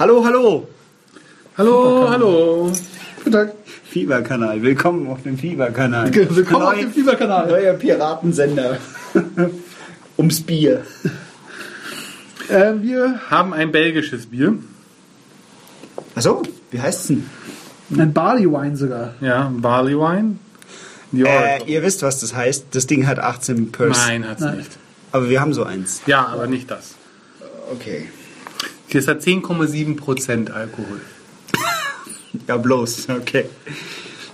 Hallo, hallo. Hallo, hallo. Guten Tag. Fieberkanal. Willkommen auf dem Fieberkanal. Willkommen auf Neu- dem Fieberkanal. Neuer Piratensender. Ums Bier. Äh, wir Haben ein belgisches Bier. Achso, wie heißt's denn? ein Barley Wine sogar. Ja, Barley Wine. Äh, ihr wisst, was das heißt. Das Ding hat 18 Pers. Nein, hat's Nein. nicht. Aber wir haben so eins. Ja, aber nicht das. Okay. Ist hat 10,7% Alkohol. Ja, bloß. Okay.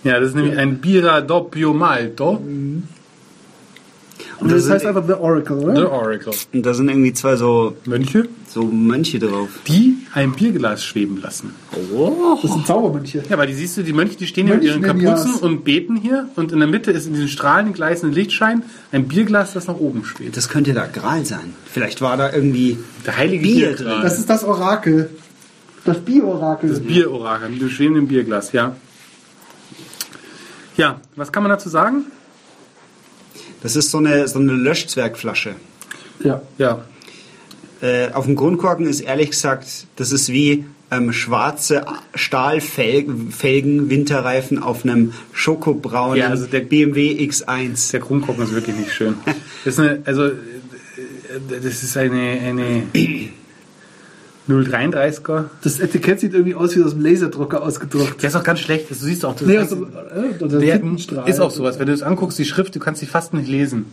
Ja, das ist nämlich ein Bira doppio malto. Und das das, heißt einfach The Oracle, The oder? Oracle. Und da sind irgendwie zwei so, Mönche, so Mönche drauf. die ein Bierglas schweben lassen. Oh. Das sind Zaubermönche. Ja, weil die siehst du, die Mönche, die stehen hier mit ihren. Kapuzen und beten hier. Und in der Mitte ist in diesem strahlenden, gleißenden Lichtschein ein Bierglas, das nach oben schwebt. Das könnte da Gral sein. Vielleicht war da irgendwie Der heilige Bier drin. Das ist das Orakel. Das Bier-Orakel. Das Bierorakel mit dem schwebenden Bierglas, ja. Ja, was kann man dazu sagen? Das ist so eine, so eine Löschzwergflasche. Ja. Ja, Äh, auf dem Grundkorken ist ehrlich gesagt, das ist wie ähm, schwarze Stahlfelgen, Felgen, Winterreifen auf einem schokobraunen Ja, also der- BMW X1. der Krummkorken ist wirklich nicht schön. Das ist eine, also, äh, das ist eine, eine 033er. Das Etikett sieht irgendwie aus wie aus dem Laserdrucker ausgedruckt. Der ist auch ganz schlecht. Das, du siehst auch, das Nee, also, äh, ist auch sowas. Wenn du das anguckst, die Schrift, du kannst sie fast nicht lesen.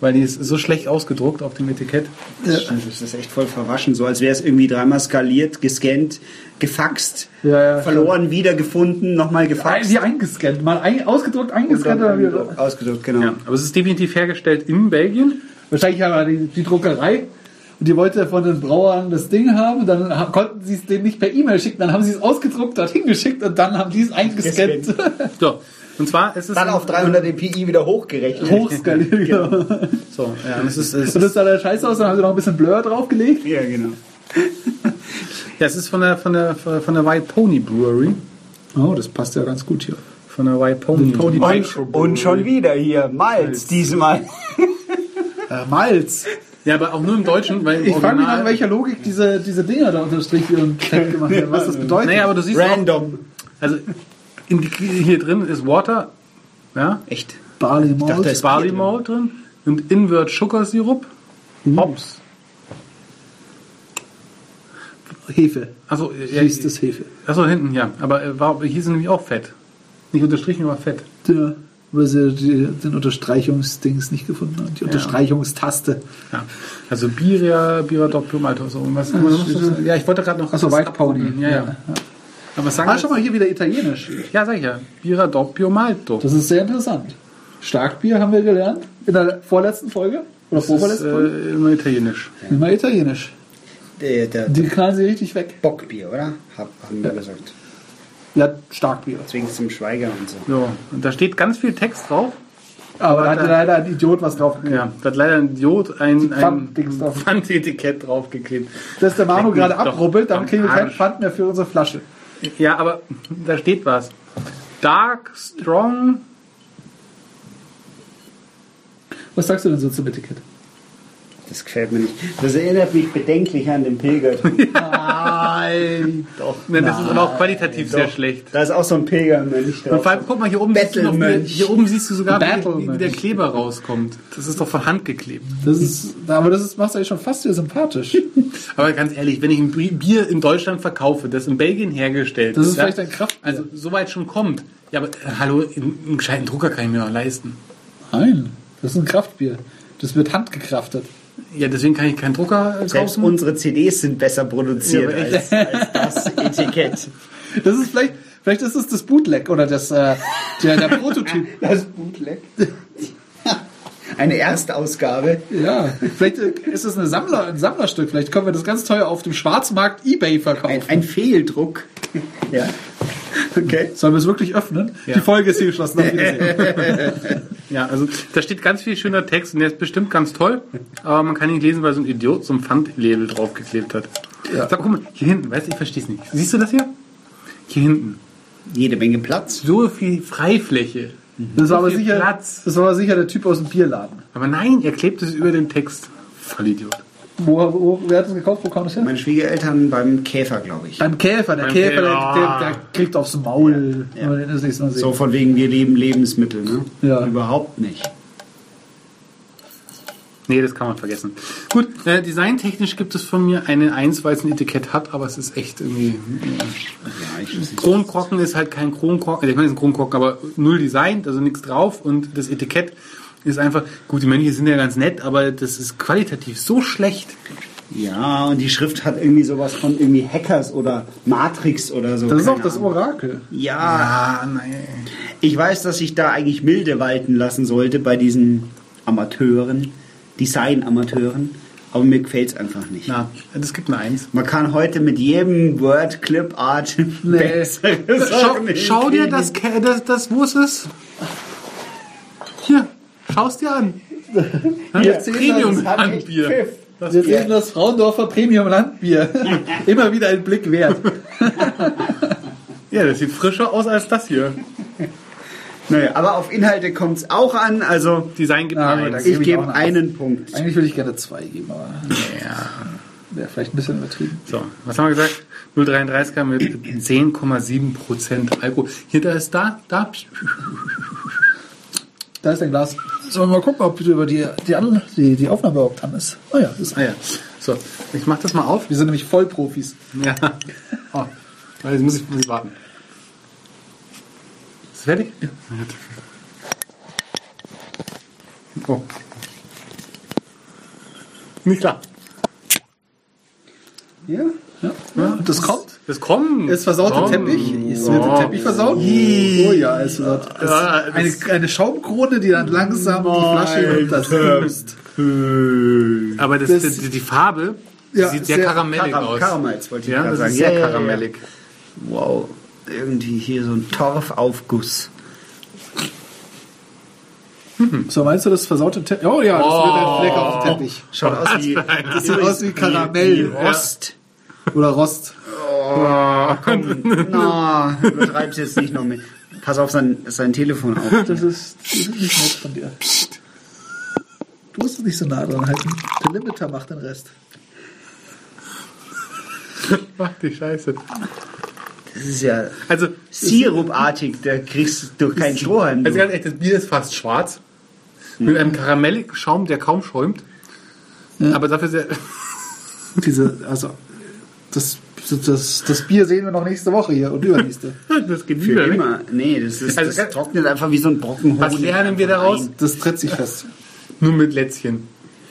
Weil die ist so schlecht ausgedruckt auf dem Etikett. Das stimmt, das ist echt voll verwaschen, so als wäre es irgendwie dreimal skaliert, gescannt, gefaxt, Ja, ja, verloren, wiedergefunden, nochmal gefaxt. Wie eingescannt. Mal ein, ausgedruckt, eingescannt. dann oder wie- ausgedruckt, genau. Ja, aber es ist definitiv hergestellt in Belgien. Wahrscheinlich aber die, die Druckerei. Und die wollte von den Brauern das Ding haben. Dann konnten sie es denen nicht per E-Mail schicken. Dann haben sie es ausgedruckt, dorthin geschickt und dann haben die es eingescannt. So, und zwar ist es Dann auf 300 dpi wieder hochgerechnet. Hochskaliert. genau. So, ja, und es ist, es Und das sah da scheiße aus. Dann haben sie noch ein bisschen Blur draufgelegt. Ja, genau. Ja, es ist von der, von der, von der White Pony Brewery. Oh, das passt ja ganz gut hier. Von der White Pony. Pony Und, und schon wieder hier, Malz diesmal. Äh, Malz. Ja, aber auch nur im Deutschen, weil im Ich frage mich an welcher Logik diese, diese Dinger da unterstrichen und fett gemacht werden. Was das bedeutet. Naja, aber du siehst auch, Random. also in, hier drin ist Water, ja, Echt? Barley dachte, Malt. es- ist Barley Bier drin. Malt drin und Invert Sugar Sirup, Hops. Hefe. Achso, ja, Hieß das Hefe. achso, hinten, ja. Aber äh, war, hier sind nämlich auch Fett. Nicht unterstrichen, aber Fett. Ja, weil sie die, den Unterstreichungsdings nicht gefunden haben. Die Unterstreichungstaste. Ja. Also Bira, Bira Doppio Malto, so. Was, was, ja, ich wollte gerade noch. Achso, White Pony. abgucken. Ja, ja. Aber was sagen Ah, wir schau mal hier wieder italienisch. Ja, sag ich ja. Bira Doppio Malto. Das ist sehr interessant. Starkbier haben wir gelernt in der vorletzten Folge. Oder Das ist vorvorletzten Folge. äh, immer italienisch. Immer italienisch. Der, der, Die knallen sie richtig weg. Bockbier, oder? Hab, haben wir gesagt. Ja, Starkbier. Deswegen zum Schweiger und so. So, und da steht ganz viel Text drauf. Aber da hat da- leider ein Idiot was drauf. Ja, da hat leider ein Idiot ein, ein. Pfandetikett draufgeklebt. Dass der Manu gerade abrubbelt, dann kriegen wir keinen. Pfand mehr für unsere Flasche. Ja, aber da steht was. Dark, strong. Was sagst du denn so zum Etikett? Das gefällt mir nicht. Das erinnert mich bedenklich an den Pilgerturm. Nein. Doch. Nein, das ist aber auch qualitativ sehr Doch. schlecht. Da ist auch so ein Und Pilgermönch drauf. vor allem, guck mal, hier oben, siehst du, noch, hier oben siehst du sogar, wie, wie der Kleber rauskommt. Das ist doch von Hand geklebt. Das ist, aber das ist, macht eigentlich schon fast wieder sympathisch. Aber ganz ehrlich, wenn ich ein Bi- Bier in Deutschland verkaufe, das in Belgien hergestellt Das ist ja, vielleicht ein Kraftbier. Also, soweit schon kommt. Ja, aber äh, hallo, einen gescheiten Drucker kann ich mir auch leisten. Nein, das ist ein Kraftbier. Das wird handgekraftet. Ja, deswegen kann ich keinen Drucker äh, Selbst kaufen. unsere CDs sind besser produziert Ja, als, als das Etikett. Das ist vielleicht, vielleicht ist es das Bootleg oder das, äh, der, der Prototyp. Das Bootleg. Eine Erstausgabe. Ja, vielleicht äh, ist es eine Sammler, ein Sammlerstück. Vielleicht können wir das ganz teuer auf dem Schwarzmarkt eBay verkaufen. Ein, ein Fehldruck. Ja. Okay. Sollen wir es wirklich öffnen? Ja. Die Folge ist hier geschlossen. Ja, also da steht ganz viel schöner Text und der ist bestimmt ganz toll, aber man kann ihn nicht lesen, weil so ein Idiot so ein Pfandlabel draufgeklebt hat. Ja. Sag, guck mal, hier hinten, weißt du, ich verstehe es nicht. Siehst du das hier? Hier hinten. Jede Menge Platz. So viel Freifläche. Das war, aber sicher, Platz. das war aber sicher der Typ aus dem Bierladen. Aber nein, er klebt es über den Text. Vollidiot. Wo, wo, wer hat es gekauft? Wo kam das her? Meine Schwiegereltern beim Käfer, glaube ich. Beim Käfer. Der Beim Käfer, der, Käfer. der, der kriegt aufs Maul. Ja. das sehen. So von wegen, wir leben Lebensmittel, ne? Ja. Überhaupt nicht. Nee, das kann man vergessen. Gut, äh, designtechnisch gibt es von mir eine 1, weil es ein Etikett hat, aber es ist echt irgendwie. Ja, weiß nicht. Kronkorken ist halt kein Kronkorken, ich meine, es ist ein Kronkorken, aber null Design, also nichts drauf und das Etikett ist einfach, gut, die Mönche sind ja ganz nett, aber das ist qualitativ so schlecht. Ja, und die Schrift hat irgendwie sowas von irgendwie Hackers oder Matrix oder so. Das ist auch das. Orakel. Ja, Ah, nein. ich weiß, dass ich da eigentlich milde walten lassen sollte bei diesen Amateuren, Design-Amateuren, aber mir gefällt es einfach nicht. Na, das gibt eine 1. Man kann heute mit jedem Word Clip Art besseres Schau, schau dir das, das, das, wo ist es? Hier, schau's dir an. Wir Premium. Pfiff. Das Wir sehen das Fraundorfer Premium Landbier. Immer wieder ein Blick wert. Ja, das sieht frischer aus als das hier. Naja, aber auf Inhalte kommt es auch an. Also Design gibt da Eins. ich ich gebe einen Punkt. Eigentlich würde ich gerne zwei geben, aber Ja. wäre vielleicht ein bisschen übertrieben. So, was haben wir gesagt? 0,33er mit 10,7% Alkohol. Hier, da ist da, da. Da ist ein Glas. Sollen wir mal gucken, ob du über die, die, An- die, die Aufnahme überhaupt an ist. Oh ja, ist Ah ja. So, ich mach das mal auf. Wir sind nämlich Vollprofis. Ja. Oh, jetzt muss ich, muss ich warten. Ist fertig? Ja. Oh. Nicht klar. Ja. Ja. ja. Und das kommt. Das kommt. Ist versaut der Komm. Teppich? Ist wird der Oh. Teppich versaut? Oh ja, ist versaut. Es Ja, ist eine, das- eine Schaumkrone, die dann langsam die Flasche das Hust. Aber das, Das- die, die Farbe Ja, sieht sehr, sehr karamellig Karam- aus. Karamals wollte ich ja, das sagen. sehr ja. karamellig. Wow. Irgendwie hier so ein Torfaufguss. So, meinst du das versaute Teppich? Oh ja, das wird ein Fleck auf dem Teppich. Schaut aus wie, Das sieht aus wie Karamell. Wie Rost. Oder Rost. Na, übertreib's jetzt nicht noch mit. Pass auf sein, sein Telefon auf. Das ist, das ist nicht nett von dir. Du musst es nicht so nah dran halten. Der Limiter macht den Rest. Ach, die Scheiße. Das ist ja Also, sirupartig, da kriegst du keinen Strohhalm. also ganz ehrlich, das Bier ist fast schwarz. Mit einem karamelligen Schaum, der kaum schäumt. Aber dafür sehr. Diese, also, das, das, das Bier sehen wir noch nächste Woche hier und übernächste. Das geht Für wieder immer. Nee, das, ist, Also das trocknet einfach wie so ein Brocken Was lernen wir daraus? ein. Das tritt sich fest. Nur mit Lätzchen.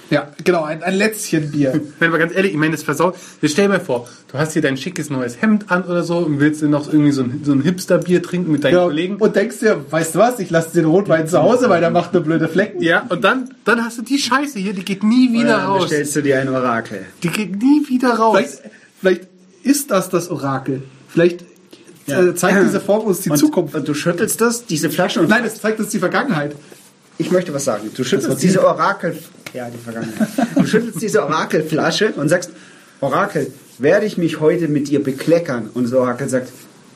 Ja, genau, ein, ein Lätzchenbier. Wenn wir ganz ehrlich, ich meine, das versaut. Jetzt stell dir mal vor, du hast hier dein schickes neues Hemd an oder so und willst dir noch irgendwie so ein, so ein Hipster-Bier trinken mit deinen Ja, Kollegen. und denkst dir, weißt du was, ich lasse den Rotwein zu Hause, weil der macht nur blöde Flecken. Ja, und dann, dann hast du die Scheiße hier, die geht nie wieder Dann raus. bestellst du dir ein Orakel. Die geht nie wieder raus. Vielleicht, vielleicht ist das das Orakel. Vielleicht Ja. äh, zeigt diese Form uns die und, Zukunft. Und du schüttelst das, diese Flasche und Nein, es zeigt uns die Vergangenheit. Ich möchte was sagen. Du schüttelst diese Orakel... Ja, die Vergangenheit. Du schüttelst diese Orakelflasche und sagst, Orakel, werde ich mich heute mit dir bekleckern? Und das Orakel sagt,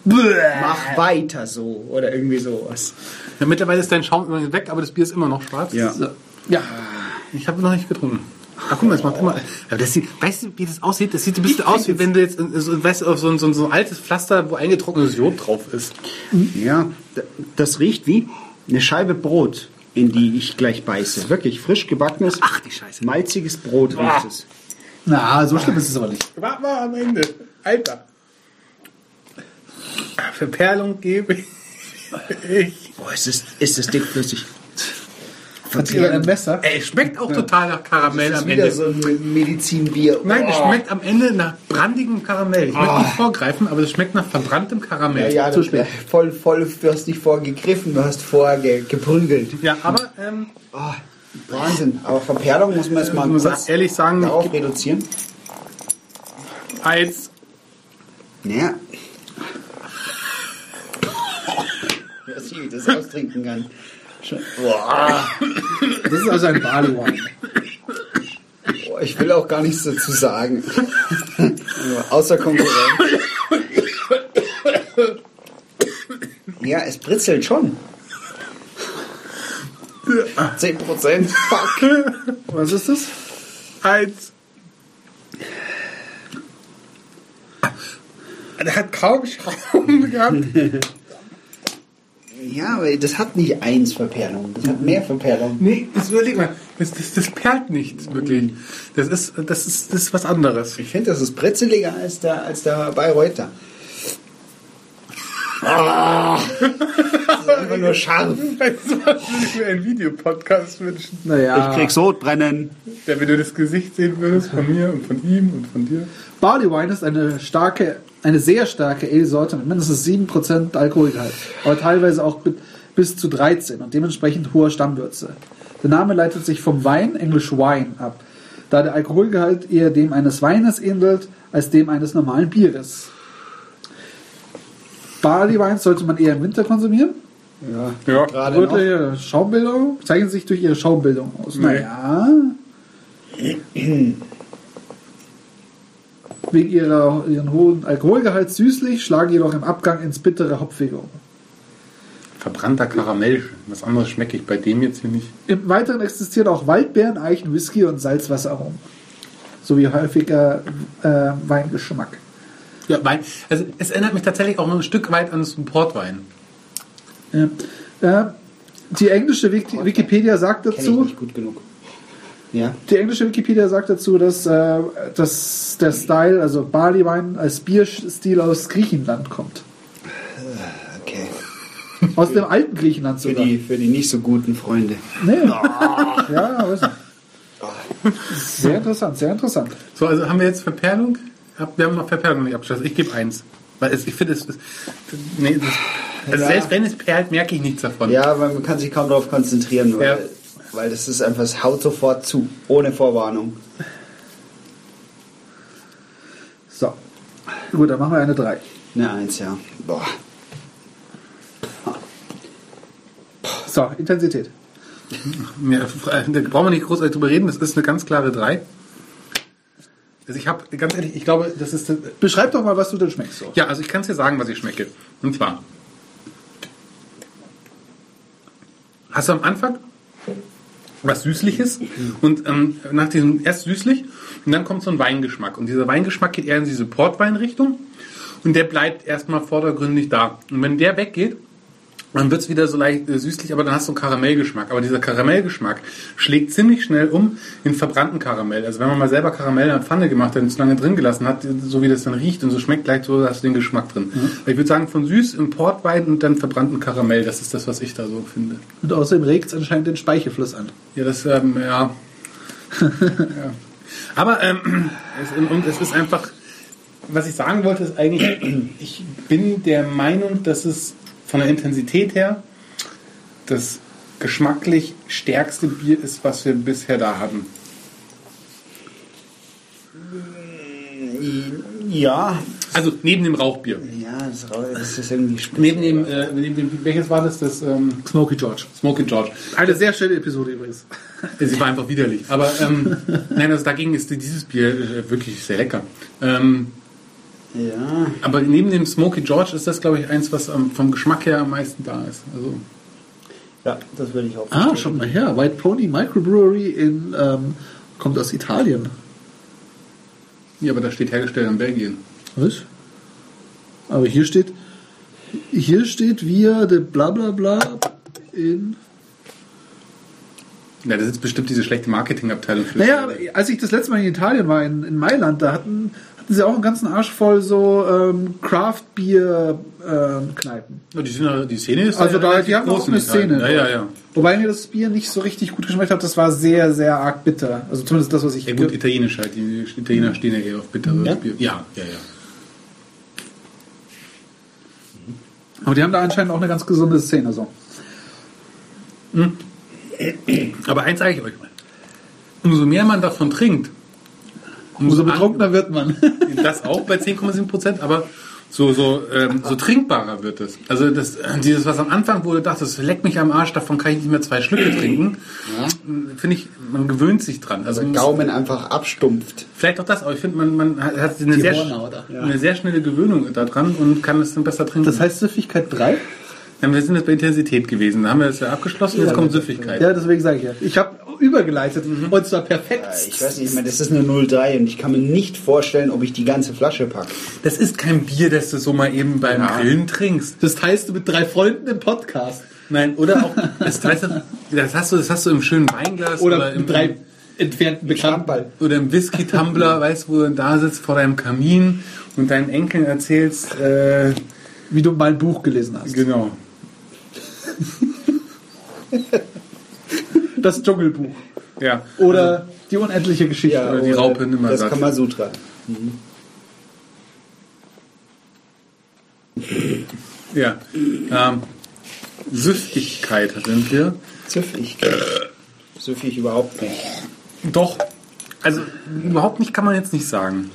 mach weiter so. Oder irgendwie sowas. Ja, mittlerweile ist dein Schaum übrigens weg, aber das Bier ist immer noch schwarz. Ja. Ja. Ich habe noch nicht getrunken. Ach guck mal, das macht immer. Aber das sieht, weißt du, wie das aussieht? Das sieht ein bisschen aus, wie wenn du jetzt so, weißt du, auf so, ein, so, ein, so ein altes Pflaster, wo eingetrocknetes Jod drauf ist. Ja, das riecht wie eine Scheibe Brot, in die ich gleich beiße. Wirklich frisch gebackenes, Ach, die Scheiße. malziges Brot riecht es. Na, so schlimm ist es aber nicht. Warte mal am Ende. Alter. Verperlung gebe ich. Boah, ist das, ist das dickflüssig. Hat sie ein Messer? Ey, es schmeckt auch total nach Karamell Das ist am wieder Ende. so ein Medizinbier. Nein, es Oh. schmeckt am Ende nach brandigem Karamell. Ich möchte nicht vorgreifen, aber es schmeckt nach verbranntem Ja, Karamell. ja, Zu das- spät. Voll, voll, du hast nicht vorgegriffen, du hast vorher ge geprügelt. Ja, aber ähm, Oh, Wahnsinn. Aber Verperlung muss man jetzt mal muss kurz ehrlich sagen, darauf reduzieren. als Ja. Dass ich das austrinken kann. Boah. Das ist also ein Barley Boah, ich will auch gar nichts dazu sagen. Außer Konkurrenz. Ja, es britzelt schon. 10%. Fuck. Was ist das? Eins. Der hat kaum Schrauben gehabt. Ja, aber das hat nicht eins Verperlung, das hat mehr Verperlung. Nee, das überleg mal. Das, das, das perlt nicht, wirklich. Das ist, das ist, das ist was anderes. Ich finde, das ist brezeliger als der, als der Bayreuther. Ah, das ist einfach nur scharf. Weißt was würde ich mir einen Videopodcast wünschen? Naja. Ich krieg Sodbrennen. Der, wenn du das Gesicht sehen würdest von mir und von ihm und von dir. Barley Wine ist eine starke, eine sehr starke Ale-Sorte mit mindestens 7% Alkoholgehalt, aber teilweise auch mit bis zu 13 und dementsprechend hoher Stammwürze. Der Name leitet sich vom Wein, englisch Wine, ab, da der Alkoholgehalt eher dem eines Weines ähnelt als dem eines normalen Bieres. Barley Wines sollte man eher im Winter konsumieren. Ja, Ja, gerade noch. Rote Schaumbildung zeichnen sich durch ihre Schaumbildung aus. Nee. Naja. Wegen ihrer, ihren hohen Alkoholgehalt süßlich, schlagen jedoch im Abgang ins bittere Hopfige um. Verbrannter Karamell. Was anderes schmecke ich bei dem jetzt hier nicht. Im Weiteren existieren auch Waldbeeren, Eichen, Whisky und Salzwasseraromen. Sowie häufiger äh, Weingeschmack. Ja, Wein. Also, es erinnert mich tatsächlich auch ein Stück weit an so Portwein. Ja. Äh, die englische Wiki Wikipedia sagt dazu, nicht gut genug. Ja. Die englische Wikipedia sagt dazu, dass, äh, dass der Style, also Barley Wine, als Bierstil aus Griechenland kommt. Okay. Aus dem alten Griechenland Für sogar. die, für die nicht so guten Freunde. Nee. Ja, weiß nicht. Sehr interessant, sehr interessant. So, also haben wir jetzt Verperlung? Ab- Wir haben noch Verperlung nicht abgeschlossen. Ich gebe eins. Weil es, ich finde, es ist. Nee, das, also Ja. selbst wenn es perlt, merke ich nichts davon. Ja, man kann sich kaum darauf konzentrieren, weil, Ja. weil das ist einfach, es haut sofort zu, ohne Vorwarnung. So. Gut, dann machen wir eine 3. Eine Eins, ja. Boah. So, Intensität. Ja, da brauchen wir nicht großartig drüber reden. Das ist eine ganz klare 3. Also ich habe, ganz ehrlich, ich glaube, das ist... Beschreib doch mal, was du denn schmeckst. So. Ja, also ich kann es dir sagen, was ich schmecke. Und zwar hast du am Anfang was Süßliches und ähm, nach diesem erst süßlich und dann kommt so ein Weingeschmack. Und dieser Weingeschmack geht eher in diese Portweinrichtung und der bleibt erstmal vordergründig da. Und wenn der weggeht, dann wird es wieder so leicht äh, süßlich, aber dann hast du einen Karamellgeschmack. Aber dieser Karamellgeschmack schlägt ziemlich schnell um in verbrannten Karamell. Also wenn man mal selber Karamell in der Pfanne gemacht hat und es lange drin gelassen hat, so wie das dann riecht und so schmeckt gleich so, hast du den Geschmack drin. Ich würde sagen, von süß im Portwein und dann verbrannten Karamell, das ist das, was ich da so finde. Und außerdem regt es anscheinend den Speichelfluss an. Ja, das, ähm, ja. ja. Aber, ähm, es, es ist einfach, was ich sagen wollte, ist eigentlich, ich bin der Meinung, dass es von der Intensität her das geschmacklich stärkste Bier ist, was wir bisher da hatten. Ja. Also neben dem Rauchbier. Ja, das, das ist irgendwie spitz. Neben dem, äh, neben dem welches war das? Das ähm, Smoky George. Smoke George. Eine sehr schöne Episode übrigens. Sie war einfach widerlich. Aber ähm, nein, also dagegen ist dieses Bier äh, wirklich sehr lecker. Ähm, Ja. Aber neben dem Smoky George ist das, glaube ich, eins, was vom Geschmack her am meisten da ist. Also, Ja, das würde ich auch Ah, schon mal her. White Pony Microbrewery in, ähm, kommt aus Italien. ja, aber da steht hergestellt in Belgien. Was? Aber hier steht, hier steht wir de bla bla bla in. Ja, das ist bestimmt diese schlechte Marketingabteilung für. Naja, als ich das letzte Mal in Italien war, in, in Mailand, da hatten, hatten sie auch einen ganzen Arsch voll so ähm, Craft-Bier-Kneipen. Ja, die, sind, die Szene ist Also da, die haben auch in eine. Szene. Ja, ja, ja. Wobei mir das Bier nicht so richtig gut geschmeckt hat, das war sehr, sehr arg bitter. Also zumindest das, was ich... Ja, gut, italienisch halt. Die Italiener stehen ja eher auf bitteres Ja? Bier. Ja, ja, ja. Aber die haben da anscheinend auch eine ganz gesunde Szene. So. Aber eins sage ich euch mal. Umso mehr man davon trinkt, Umso betrunkener wird man. Das auch bei 10,7 Prozent, aber so, so, ähm, so trinkbarer wird es. Also das, äh, dieses, was am Anfang wurde, dachte, das leckt mich am Arsch, davon kann ich nicht mehr zwei Schlücke trinken, finde ich, man gewöhnt sich dran. Also Der man muss- Gaumen einfach abstumpft. vielleicht auch das, aber ich finde, man, man hat eine sehr, Hornhaut, ja. eine sehr schnelle Gewöhnung daran und kann es dann besser trinken. Das heißt Süffigkeit 3? ja, wir sind jetzt bei Intensität gewesen, da haben wir das ja abgeschlossen, jetzt kommt Süffigkeit. Ja, deswegen sage ich ja. Ich habe übergeleitet. Und zwar perfekt. Ich weiß nicht, ich meine, das ist eine 03 und ich kann mir nicht vorstellen, ob ich die ganze Flasche packe. Das ist kein Bier, das du so mal eben beim Ja. Grillen trinkst. Das teilst du mit drei Freunden im Podcast. Nein, oder auch, das, weißt du, das, hast du, das hast du im schönen Weinglas Oder im, mit drei entfernten Bekannten. Oder im Whisky-Tumbler, weißt du, wo du da sitzt vor deinem Kamin und deinen Enkeln erzählst, äh, Wie du mal ein Buch gelesen hast. genau. Das Dschungelbuch. Ja. Oder die unendliche Geschichte. Oder die Raupe nimmer Das satt. Kamasutra. Ja. Ähm, Süffigkeit sind wir. Süffig. Süffig überhaupt nicht. Doch. Also überhaupt nicht kann man jetzt nicht sagen.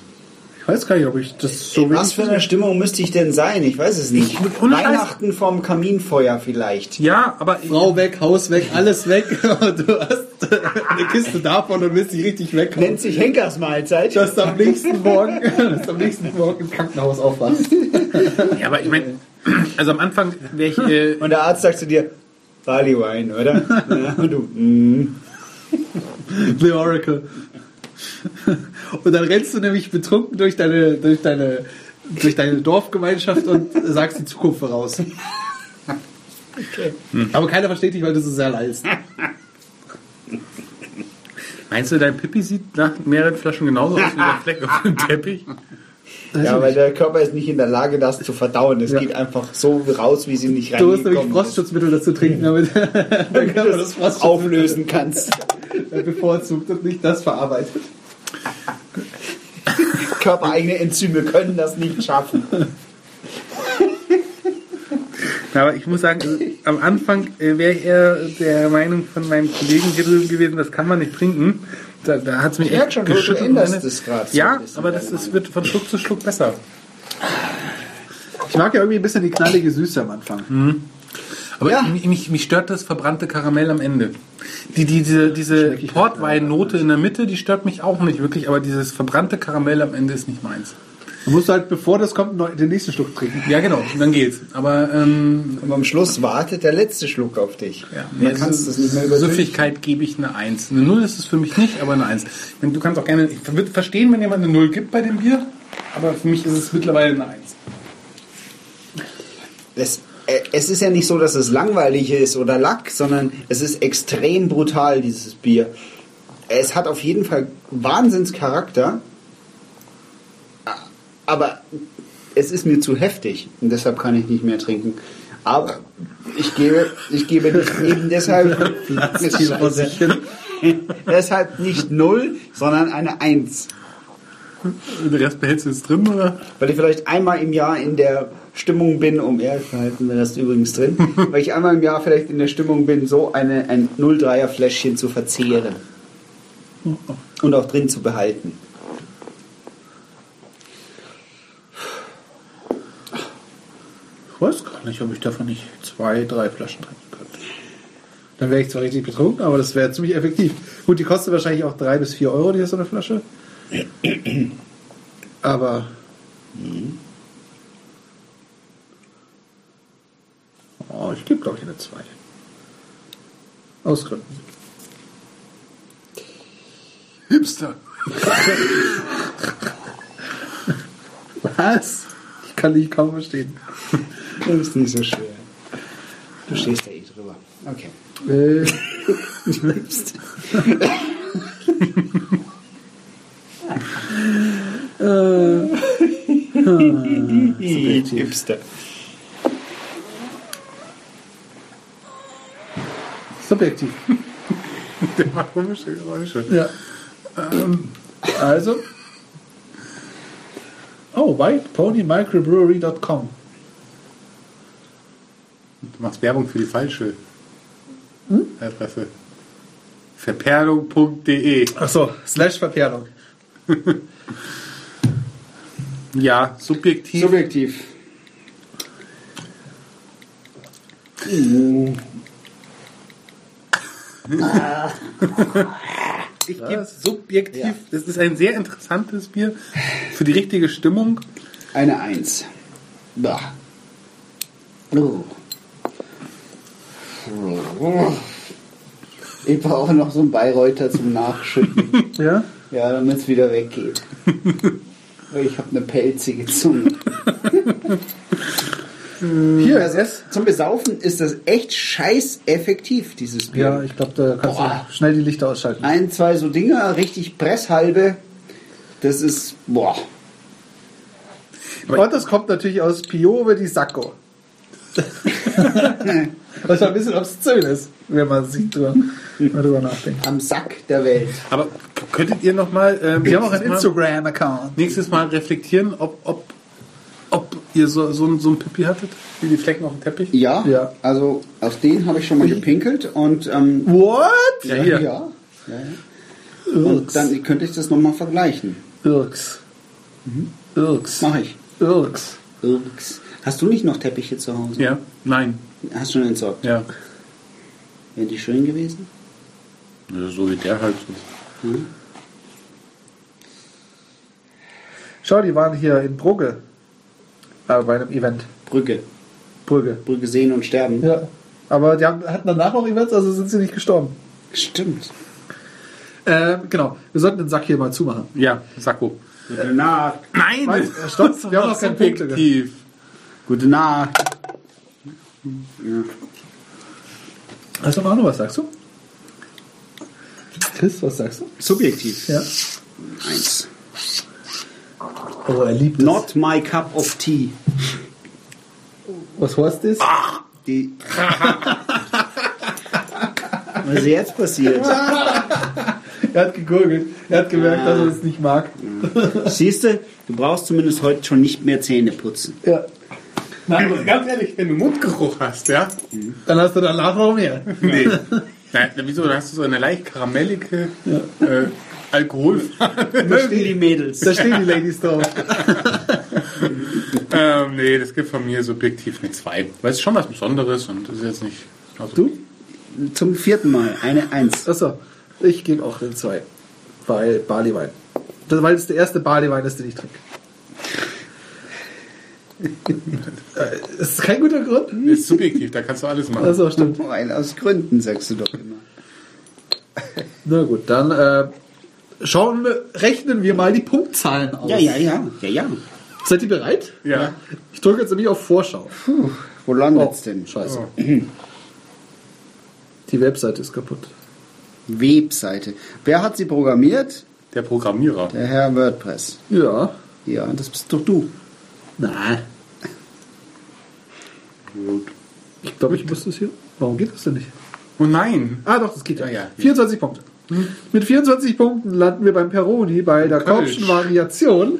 Ich weiß gar nicht, ob ich das so Was für eine Stimmung müsste ich denn sein? Ich weiß es nicht. Weihnachten vorm Kaminfeuer vielleicht. Ja, aber Frau weg, Haus weg, alles weg. Du hast eine Kiste davon und willst dich richtig weg. Nennt sich Henkersmahlzeit. dass du am nächsten Morgen, dass du am nächsten Morgen im Krankenhaus aufwachst. ja, aber ich meine, also am Anfang wäre ich äh, Und der Arzt sagt zu dir, Barley Wine, oder? Ja, und du, mm. The Oracle. Und dann rennst du nämlich betrunken durch deine, durch deine, durch deine Dorfgemeinschaft und sagst die Zukunft voraus. Aber keiner versteht dich, weil du so sehr leist. Meinst du, dein Pipi sieht nach mehreren Flaschen genauso aus wie der Fleck auf dem Teppich? Ja, weil der Körper ist nicht in der Lage, das zu verdauen. Es Ja. geht einfach so raus, wie sie nicht Du musst nämlich. Frostschutzmittel dazu trinken, damit der Körper das Frostschutzmittel auflösen kannst. Bevorzugt und nicht das verarbeitet. Körpereigene Enzyme können das nicht schaffen. Aber ich muss sagen, also, am Anfang äh, wäre ich eher der Meinung von meinen Kollegen hier drüben gewesen, das kann man nicht trinken. Da, da hat es mich Ich echt schon, du geschüttelt. änderst Meine- das grad so Ja, aber das, das wird von Schluck zu Schluck besser. Ich mag ja irgendwie ein bisschen die knallige Süße am Anfang. Aber Ja. mich, mich, stört das verbrannte Karamell am Ende. Die, die, diese diese Portweinnote in der Mitte, die stört mich auch nicht wirklich, aber dieses verbrannte Karamell am Ende ist nicht meins. Du musst halt, bevor das kommt, neu- den nächsten Schluck trinken. Ja, genau, dann geht's. Aber ähm, Und am Schluss wartet der letzte Schluck auf dich. ja, Man kann es das nicht mehr übersehen. Süffigkeit gebe ich eine Eins. Eine Null ist es für mich nicht, aber eine Eins. Du kannst auch gerne, ich würde verstehen, wenn jemand eine Null gibt bei dem Bier, aber für mich ist es mittlerweile eine Eins. Äh, es ist ja nicht so, dass es langweilig ist oder Lack, sondern es ist extrem brutal, dieses Bier. Es hat auf jeden Fall Wahnsinnscharakter, aber es ist mir zu heftig und deshalb kann ich nicht mehr trinken. Aber ich gebe, ich gebe nicht eben deshalb, deshalb nicht null, sondern eine Eins. Den Rest behältst du jetzt drin, oder? Weil ich vielleicht einmal im Jahr in der Stimmung bin, um ehrlich behalten wir das übrigens drin, weil ich einmal im Jahr vielleicht in der Stimmung bin, so eine, ein 03er Fläschchen zu verzehren. Und auch drin zu behalten. Ich weiß gar nicht, ob ich davon nicht zwei, drei Flaschen trinken könnte. Dann wäre ich zwar richtig betrunken, aber das wäre ziemlich effektiv. Gut, die kostet wahrscheinlich auch drei bis vier Euro, die ist so eine Flasche. Aber. Oh, ich gebe, glaube ich, eine zwei. Aus Gründen. Hipster. Was? Ich kann dich kaum verstehen. Das ist nicht so schwer. Du stehst da eh drüber. Okay. Äh, Du lebst. Hipster. Subjektiv. Der macht komische Geräusche. Ja. Ähm, also. Oh, whiteponymicrobrewery.com. Du machst Werbung für die falsche Adresse. Verperlung.de. Achso, slash Verperlung. Ja, subjektiv. Subjektiv. Ich gebe subjektiv, das ist ein sehr interessantes Bier für die richtige Stimmung. Eine Eins. Bah. Oh. Ich brauche noch so einen Bayreuther zum Nachschütten. Ja? ja, damit es wieder weggeht. Weil ich habe eine pelzige Zunge. Hier, Also es. zum Besaufen ist das echt scheiß effektiv, dieses Bier. Ja, ich glaube, da kannst Boah. du schnell die Lichter ausschalten. Ein, zwei so Dinger, richtig Presshalbe. Das ist, boah. Und das kommt natürlich aus Piove di Sacco. Was ein bisschen obszön ist, wenn man sich drüber, wenn man drüber nachdenkt. Am Sack der Welt. Aber könntet ihr noch mal, ähm, Wir haben auch einen nächstes Mal- Instagram-Account. nächstes Mal reflektieren, ob, ob ihr so, so, ein- so ein Pipi hattet? Wie die Flecken auf dem Teppich? Ja, Ja. also auf den habe ich schon mal gepinkelt und ähm, What? Ja, ja, ja, ja. Und dann könnte ich das nochmal vergleichen. Irks. Irks. Mache ich. Irks. Irks. Hast du nicht noch Teppiche zu Hause? Ja? Nein. Hast schon entsorgt? Ja. Wären die schön gewesen? Ja, So wie der halt. Schau, die waren hier in Brugge. Äh, bei einem Event. Brücke. Brugge. Brücke sehen und sterben. Ja. Aber die haben, hatten danach noch Events, also sind sie nicht gestorben. Stimmt. Ähm, genau. Wir sollten den Sack hier mal zumachen. Ja, Sakko. Gute Nacht. Nein! Warte, äh, stopp, wir haben noch Punkte. Subjektiv. Gute Nacht. Hast du noch was sagst du? Chris, was sagst du? Subjektiv. Ja. Eins. Oh, er liebt Not my cup of tea. Was heißt das? Die. Was ist jetzt passiert? Er hat gegurgelt. Er hat gemerkt, dass er es nicht mag. Siehst du, du brauchst zumindest heute schon nicht mehr Zähne putzen. Ja. Nein, aber ganz ehrlich, wenn du Mundgeruch hast, ja? Dann hast du danach noch mehr. Nee. Nein, wieso? Da hast du so eine leicht karamellige äh, Alkoholfarbe. Mögen die Mädels. Da stehen die Ladies drauf. ähm, nee, das gibt von mir subjektiv eine 2. Weil es ist schon was Besonderes und das ist jetzt nicht. Also, Du? Zum vierten Mal eine Eins. Achso, ich gebe auch den 2. Weil Barleywein. Das, weil es der erste Barleywein ist, den ich trinke. Äh, Das ist kein guter Grund. Ist subjektiv, da kannst du alles machen. Achso, stimmt. Ein aus Gründen, sagst du doch immer. Na gut, dann äh, schauen wir, rechnen wir mal die Punktzahlen aus. Ja, ja, ja. Ja, ja. Seid ihr bereit? Ja. Ich drücke jetzt nämlich auf Vorschau. Puh, wo landet's denn? Scheiße. Die Webseite ist kaputt. Webseite. Wer hat sie programmiert? Der Programmierer. Der Herr WordPress. Ja. Ja, das bist doch du. Nein. Gut. Ich glaube, ich muss das hier. Warum geht das denn nicht? Oh nein. Ah, doch, das geht ja. Ja, ja. 24 Punkte. Mit 24 Punkten landen wir beim Peroni bei der. Korbschen Variation.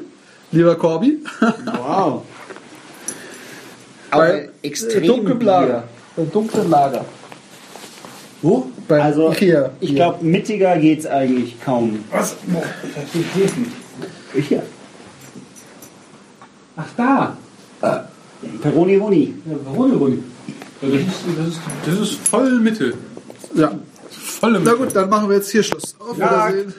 Lieber Corby. Wow. Aber Bei extrem dunklem Lager. Beim dunklen Lager. Wo? Bei Also, Ikea. ich glaube, mittiger geht's eigentlich kaum. Was? Boah, ich es nicht. Hier. Ach, da. Peroni Roni. Ja, Roni, Roni. Das ist, das, ist, das ist voll Mitte. Ja. Volle Na Mitte. gut, dann machen wir jetzt hier Schluss. Auf Ja. Wiedersehen.